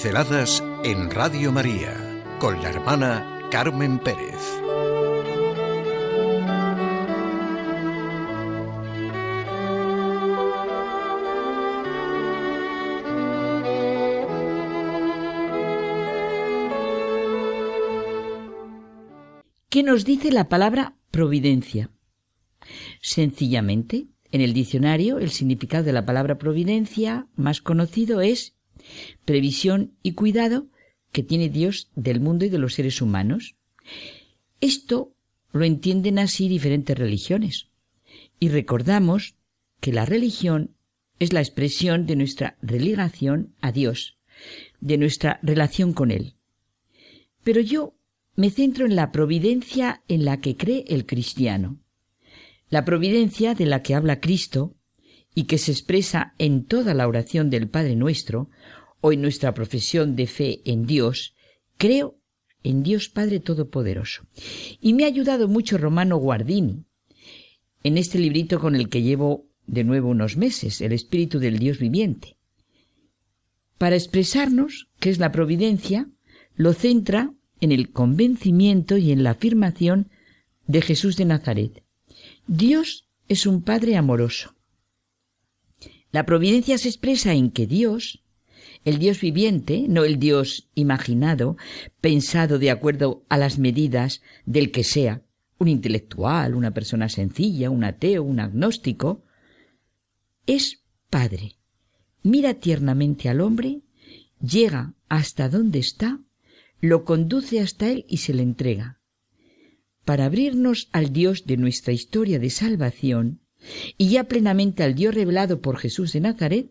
Pinceladas en Radio María con la hermana Carmen Pérez. ¿Qué nos dice la palabra providencia? Sencillamente, en el diccionario, el significado de la palabra providencia más conocido es previsión y cuidado que tiene Dios del mundo y de los seres humanos. Esto lo entienden así diferentes religiones. Y recordamos que la religión es la expresión de nuestra religación a Dios, de nuestra relación con Él. Pero yo me centro en la providencia en la que cree el cristiano. La providencia de la que habla Cristo y que se expresa en toda la oración del Padre nuestro en nuestra profesión de fe en Dios, creo en Dios Padre Todopoderoso. Y me ha ayudado mucho Romano Guardini en este librito con el que llevo de nuevo unos meses, El Espíritu del Dios Viviente. Para expresarnos qué es la providencia, lo centra en el convencimiento y en la afirmación de Jesús de Nazaret. Dios es un Padre amoroso. La providencia se expresa en que Dios, el Dios viviente, no el Dios imaginado, pensado de acuerdo a las medidas del que sea, un intelectual, una persona sencilla, un ateo, un agnóstico, es Padre. Mira tiernamente al hombre, llega hasta donde está, lo conduce hasta él y se le entrega para abrirnos al Dios de nuestra historia de salvación y ya plenamente al Dios revelado por Jesús de Nazaret,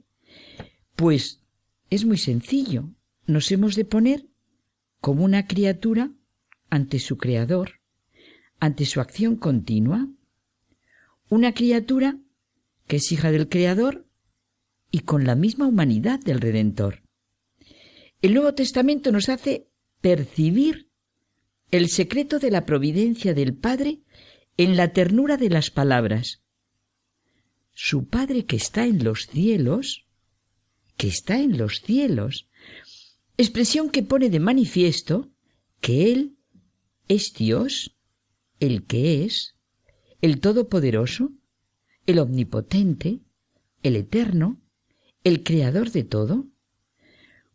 pues es muy sencillo. Nos hemos de poner como una criatura ante su Creador, ante su acción continua. Una criatura que es hija del Creador y con la misma humanidad del Redentor. El Nuevo Testamento nos hace percibir el secreto de la providencia del Padre en la ternura de las palabras. Su Padre que está en los cielos, que está en los cielos, expresión que pone de manifiesto que Él es Dios, el que es, el Todopoderoso, el Omnipotente, el Eterno, el Creador de todo.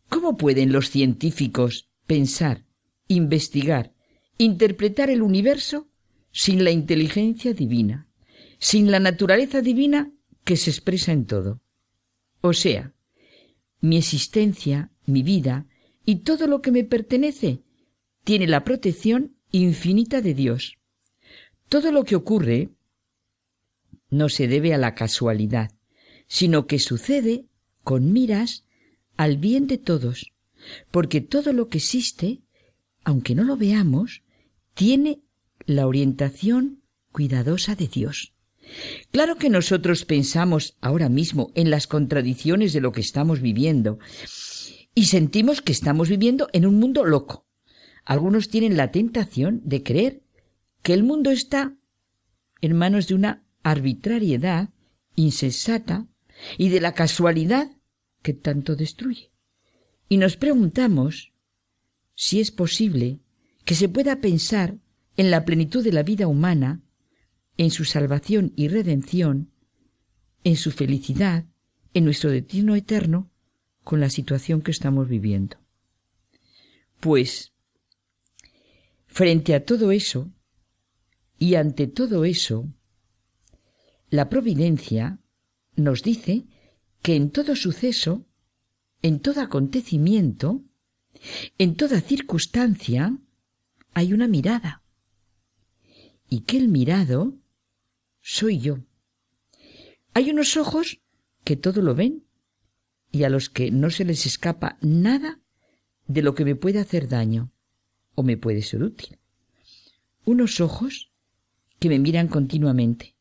¿Cómo pueden los científicos pensar, investigar interpretar el universo sin la inteligencia divina, sin la naturaleza divina que se expresa en todo. O sea, mi existencia, mi vida y todo lo que me pertenece tiene la protección infinita de Dios. Todo lo que ocurre no se debe a la casualidad, sino que sucede con miras al bien de todos, porque todo lo que existe, aunque no lo veamos, tiene la orientación cuidadosa de Dios. Claro que nosotros pensamos ahora mismo en las contradicciones de lo que estamos viviendo y sentimos que estamos viviendo en un mundo loco. Algunos tienen la tentación de creer que el mundo está en manos de una arbitrariedad insensata y de la casualidad que tanto destruye. Y nos preguntamos si es posible que se pueda pensar en la plenitud de la vida humana, en su salvación y redención, en su felicidad, en nuestro destino eterno, con la situación que estamos viviendo. Pues, frente a todo eso, y ante todo eso, la providencia nos dice que en todo suceso, en todo acontecimiento, en toda circunstancia, hay una mirada. Y que el mirado soy yo. Hay unos ojos que todo lo ven y a los que no se les escapa nada de lo que me puede hacer daño o me puede ser útil. Unos ojos que me miran continuamente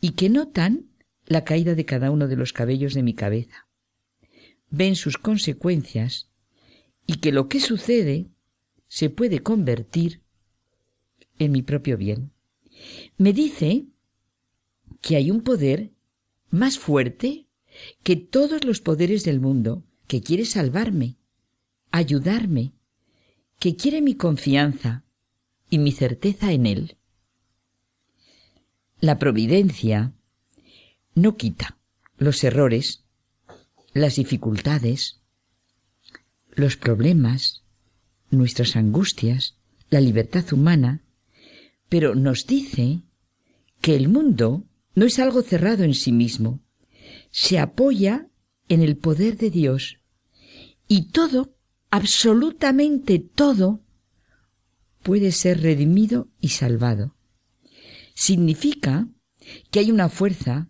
y que notan la caída de cada uno de los cabellos de mi cabeza. Ven sus consecuencias y que lo que sucede se puede convertir en mi propio bien. Me dice que hay un poder más fuerte que todos los poderes del mundo que quiere salvarme, ayudarme, que quiere mi confianza y mi certeza en Él. La providencia no quita los errores, las dificultades, los problemas, nuestras angustias, la libertad humana, pero nos dice que el mundo no es algo cerrado en sí mismo, se apoya en el poder de Dios y todo, absolutamente todo, puede ser redimido y salvado. Significa que hay una fuerza,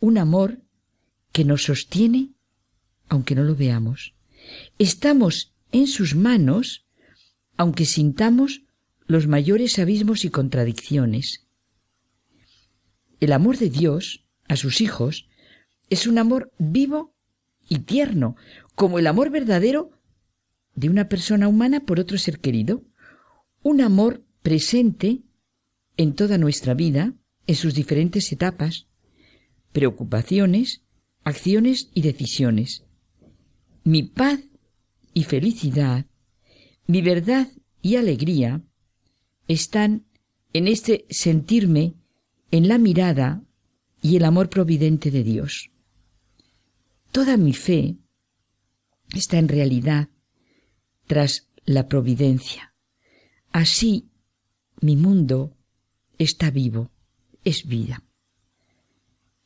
un amor que nos sostiene aunque no lo veamos. Estamos en sus manos aunque sintamos los mayores abismos y contradicciones. El amor de Dios a sus hijos es un amor vivo y tierno, como el amor verdadero de una persona humana por otro ser querido, un amor presente en toda nuestra vida, en sus diferentes etapas, preocupaciones, acciones y decisiones. Mi paz y felicidad, mi verdad y alegría están en este sentirme en la mirada y el amor providente de Dios. Toda mi fe está en realidad tras la providencia. Así mi mundo está vivo, es vida.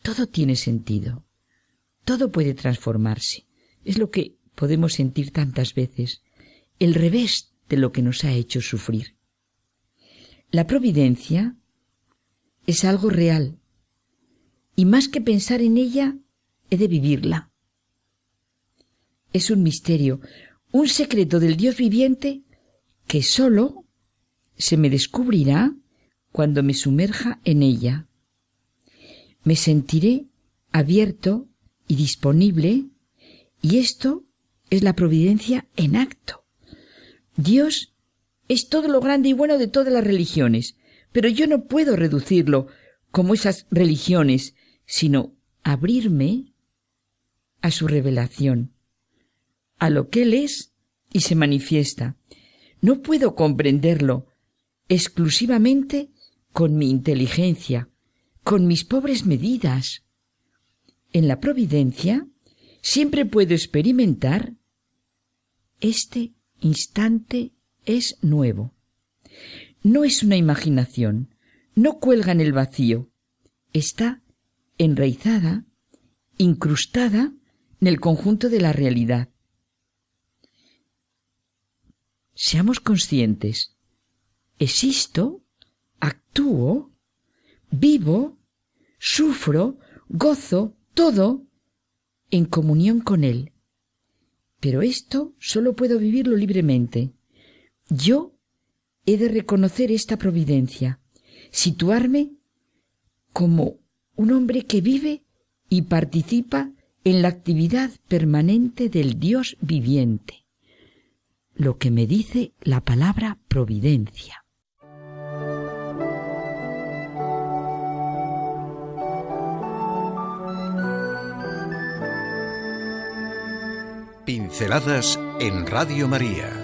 Todo tiene sentido, todo puede transformarse. Es lo que podemos sentir tantas veces, el revés de lo que nos ha hecho sufrir. La providencia es algo real, y más que pensar en ella, he de vivirla. Es un misterio, un secreto del Dios viviente que sólo se me descubrirá cuando me sumerja en ella. Me sentiré abierto y disponible y esto es la providencia en acto. Dios es todo lo grande y bueno de todas las religiones, pero yo no puedo reducirlo como esas religiones, sino abrirme a su revelación, a lo que Él es y se manifiesta. No puedo comprenderlo exclusivamente con mi inteligencia, con mis pobres medidas. En la providencia siempre puedo experimentar este instante es nuevo. No es una imaginación, no cuelga en el vacío, está enraizada, incrustada en el conjunto de la realidad. Seamos conscientes. Existo, actúo, vivo, sufro, gozo, todo en comunión con Él. Pero esto solo puedo vivirlo libremente. Yo he de reconocer esta providencia, situarme como un hombre que vive y participa en la actividad permanente del Dios viviente, lo que me dice la palabra providencia. Pinceladas en Radio María